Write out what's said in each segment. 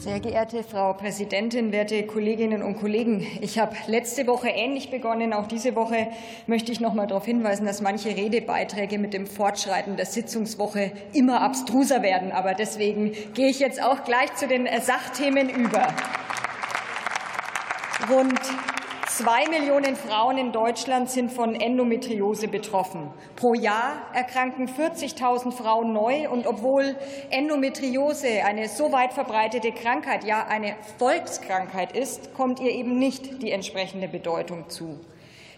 Sehr geehrte Frau Präsidentin, werte Kolleginnen und Kollegen! Ich habe letzte Woche ähnlich begonnen. Auch diese Woche möchte ich noch mal darauf hinweisen, dass manche Redebeiträge mit dem Fortschreiten der Sitzungswoche immer abstruser werden. Aber deswegen gehe ich jetzt auch gleich zu den Sachthemen über. Rund Zwei Millionen Frauen in Deutschland sind von Endometriose betroffen. Pro Jahr erkranken 40.000 Frauen neu. Und obwohl Endometriose eine so weit verbreitete Krankheit, ja eine Volkskrankheit ist, kommt ihr eben nicht die entsprechende Bedeutung zu.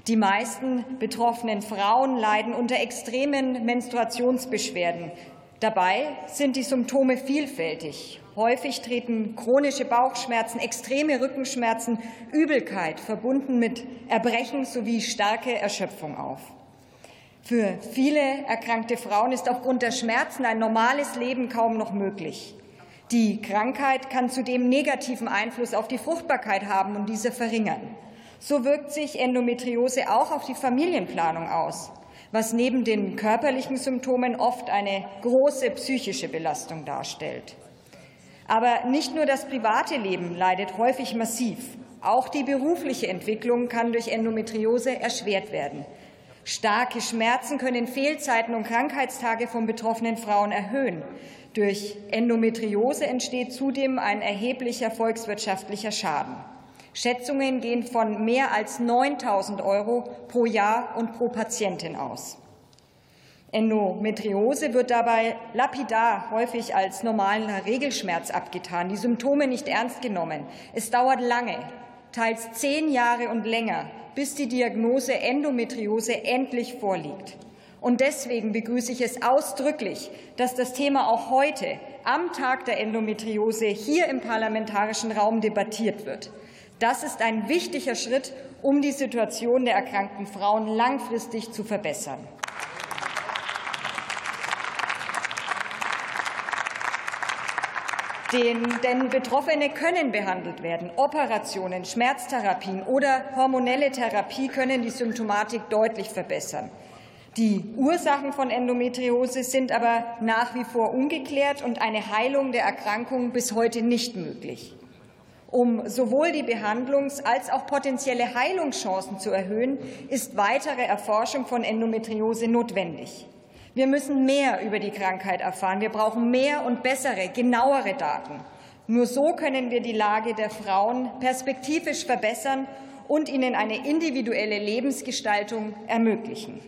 Die meisten betroffenen Frauen leiden unter extremen Menstruationsbeschwerden. Dabei sind die Symptome vielfältig. Häufig treten chronische Bauchschmerzen, extreme Rückenschmerzen, Übelkeit verbunden mit Erbrechen sowie starke Erschöpfung auf. Für viele erkrankte Frauen ist aufgrund der Schmerzen ein normales Leben kaum noch möglich. Die Krankheit kann zudem negativen Einfluss auf die Fruchtbarkeit haben und diese verringern. So wirkt sich Endometriose auch auf die Familienplanung aus, was neben den körperlichen Symptomen oft eine große psychische Belastung darstellt. Aber nicht nur das private Leben leidet häufig massiv. Auch die berufliche Entwicklung kann durch Endometriose erschwert werden. Starke Schmerzen können Fehlzeiten und Krankheitstage von betroffenen Frauen erhöhen. Durch Endometriose entsteht zudem ein erheblicher volkswirtschaftlicher Schaden. Schätzungen gehen von mehr als 9.000 Euro pro Jahr und pro Patientin aus. Endometriose wird dabei lapidar häufig als normaler Regelschmerz abgetan, die Symptome nicht ernst genommen. Es dauert lange, teils zehn Jahre und länger, bis die Diagnose Endometriose endlich vorliegt. Und deswegen begrüße ich es ausdrücklich, dass das Thema auch heute am Tag der Endometriose hier im parlamentarischen Raum debattiert wird. Das ist ein wichtiger Schritt, um die Situation der erkrankten Frauen langfristig zu verbessern. denn Betroffene können behandelt werden. Operationen, Schmerztherapien oder hormonelle Therapie können die Symptomatik deutlich verbessern. Die Ursachen von Endometriose sind aber nach wie vor ungeklärt und eine Heilung der Erkrankung bis heute nicht möglich. Um sowohl die Behandlungs- als auch potenzielle Heilungschancen zu erhöhen, ist weitere Erforschung von Endometriose notwendig. Wir müssen mehr über die Krankheit erfahren. Wir brauchen mehr und bessere, genauere Daten. Nur so können wir die Lage der Frauen perspektivisch verbessern und ihnen eine individuelle Lebensgestaltung ermöglichen.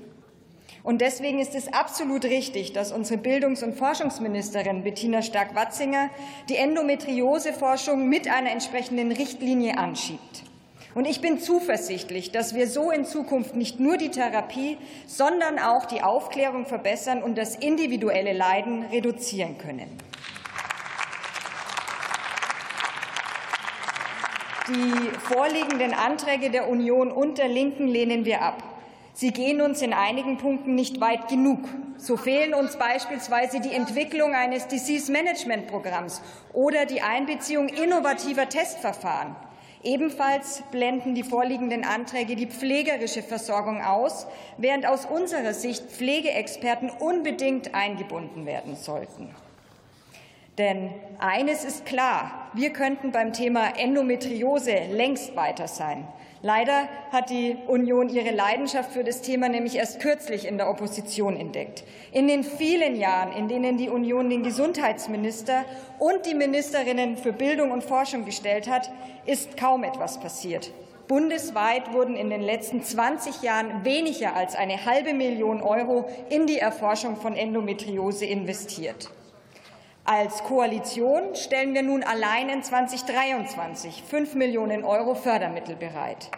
Und deswegen ist es absolut richtig, dass unsere Bildungs- und Forschungsministerin Bettina Stark-Watzinger die Endometrioseforschung mit einer entsprechenden Richtlinie anschiebt. Und ich bin zuversichtlich, dass wir so in Zukunft nicht nur die Therapie, sondern auch die Aufklärung verbessern und das individuelle Leiden reduzieren können. Die vorliegenden Anträge der Union und der Linken lehnen wir ab. Sie gehen uns in einigen Punkten nicht weit genug. So fehlen uns beispielsweise die Entwicklung eines Disease Management Programms oder die Einbeziehung innovativer Testverfahren. Ebenfalls blenden die vorliegenden Anträge die pflegerische Versorgung aus, während aus unserer Sicht Pflegeexperten unbedingt eingebunden werden sollten. Denn eines ist klar, wir könnten beim Thema Endometriose längst weiter sein. Leider hat die Union ihre Leidenschaft für das Thema nämlich erst kürzlich in der Opposition entdeckt. In den vielen Jahren, in denen die Union den Gesundheitsminister und die Ministerinnen für Bildung und Forschung gestellt hat, ist kaum etwas passiert. Bundesweit wurden in den letzten 20 Jahren weniger als eine halbe Million Euro in die Erforschung von Endometriose investiert. Als Koalition stellen wir nun allein in 2023 5 Millionen Euro Fördermittel bereit.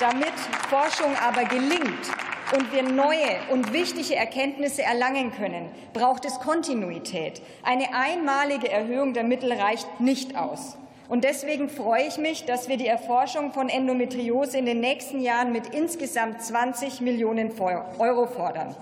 Damit Forschung aber gelingt und wir neue und wichtige Erkenntnisse erlangen können, braucht es Kontinuität. Eine einmalige Erhöhung der Mittel reicht nicht aus. Und deswegen freue ich mich, dass wir die Erforschung von Endometriose in den nächsten Jahren mit insgesamt 20 Millionen Euro fordern.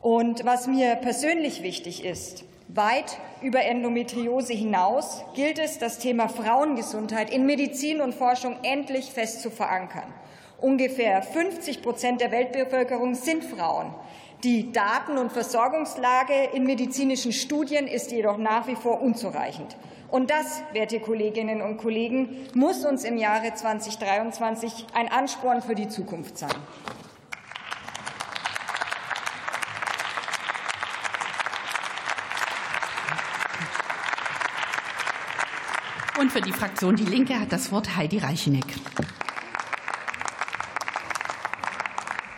Und was mir persönlich wichtig ist, weit über Endometriose hinaus gilt es, das Thema Frauengesundheit in Medizin und Forschung endlich fest zu verankern. Ungefähr 50 Prozent der Weltbevölkerung sind Frauen. Die Daten- und Versorgungslage in medizinischen Studien ist jedoch nach wie vor unzureichend. Und das, werte Kolleginnen und Kollegen, muss uns im Jahre 2023 ein Ansporn für die Zukunft sein. Und für die Fraktion Die Linke hat das Wort Heidi Reicheneck.